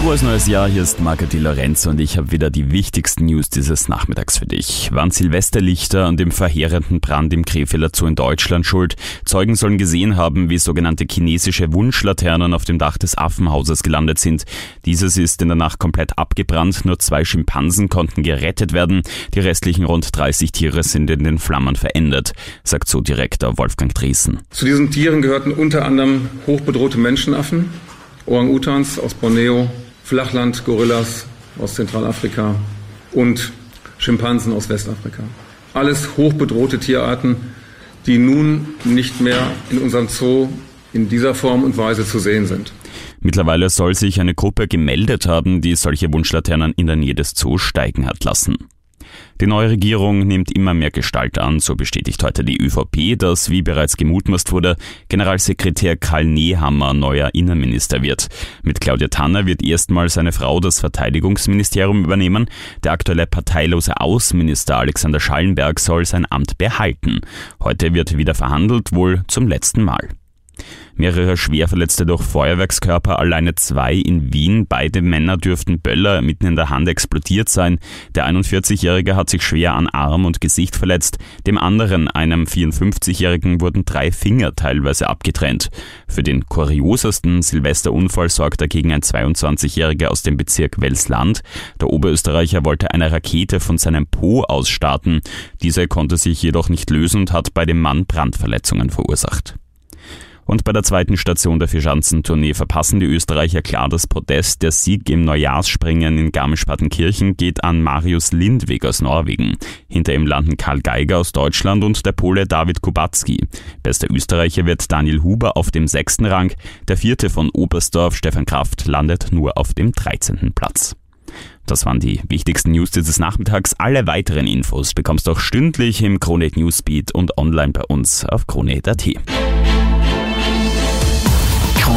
Frohes neues Jahr, hier ist Marco Di Lorenzo und ich habe wieder die wichtigsten News dieses Nachmittags für dich. Waren Silvesterlichter an dem verheerenden Brand im Krefelder Zoo in Deutschland schuld? Zeugen sollen gesehen haben, wie sogenannte chinesische Wunschlaternen auf dem Dach des Affenhauses gelandet sind. Dieses ist in der Nacht komplett abgebrannt, nur zwei Schimpansen konnten gerettet werden, die restlichen rund 30 Tiere sind in den Flammen verendet, sagt Zoodirektor Wolfgang Driesen. Zu diesen Tieren gehörten unter anderem hochbedrohte Menschenaffen, Orang-Utans aus Borneo, Flachland-Gorillas aus Zentralafrika und Schimpansen aus Westafrika. Alles hochbedrohte Tierarten, die nun nicht mehr in unserem Zoo in dieser Form und Weise zu sehen sind. Mittlerweile soll sich eine Gruppe gemeldet haben, die solche Wunschlaternen in der Nähe des Zoos steigen hat lassen. Die neue Regierung nimmt immer mehr Gestalt an, so bestätigt heute die ÖVP, dass, wie bereits gemutmaßt wurde, Generalsekretär Karl Nehammer neuer Innenminister wird. Mit Claudia Tanner wird erstmals eine Frau das Verteidigungsministerium übernehmen. Der aktuelle parteilose Außenminister Alexander Schallenberg soll sein Amt behalten. Heute wird wieder verhandelt, wohl zum letzten Mal. Mehrere Schwerverletzte durch Feuerwerkskörper, alleine zwei in Wien. Beide Männer dürften Böller mitten in der Hand explodiert sein. Der 41-Jährige hat sich schwer an Arm und Gesicht verletzt. Dem anderen, einem 54-Jährigen, wurden drei Finger teilweise abgetrennt. Für den kuriosesten Silvesterunfall sorgt dagegen ein 22-Jähriger aus dem Bezirk Welsland. Der Oberösterreicher wollte eine Rakete von seinem Po aus starten. Diese konnte sich jedoch nicht lösen und hat bei dem Mann Brandverletzungen verursacht. Und bei der zweiten Station der Vierschanzentournee verpassen die Österreicher klar das Podest. Der Sieg im Neujahrsspringen in Garmisch-Partenkirchen geht an Marius Lindwig aus Norwegen. Hinter ihm landen Karl Geiger aus Deutschland und der Pole David Kubacki. Bester Österreicher wird Daniel Huber auf dem sechsten Rang. Der vierte von Oberstdorf, Stefan Kraft, landet nur auf dem 13. Platz. Das waren die wichtigsten News dieses Nachmittags. Alle weiteren Infos bekommst du auch stündlich im Krone Newsbeat und online bei uns auf krone.at.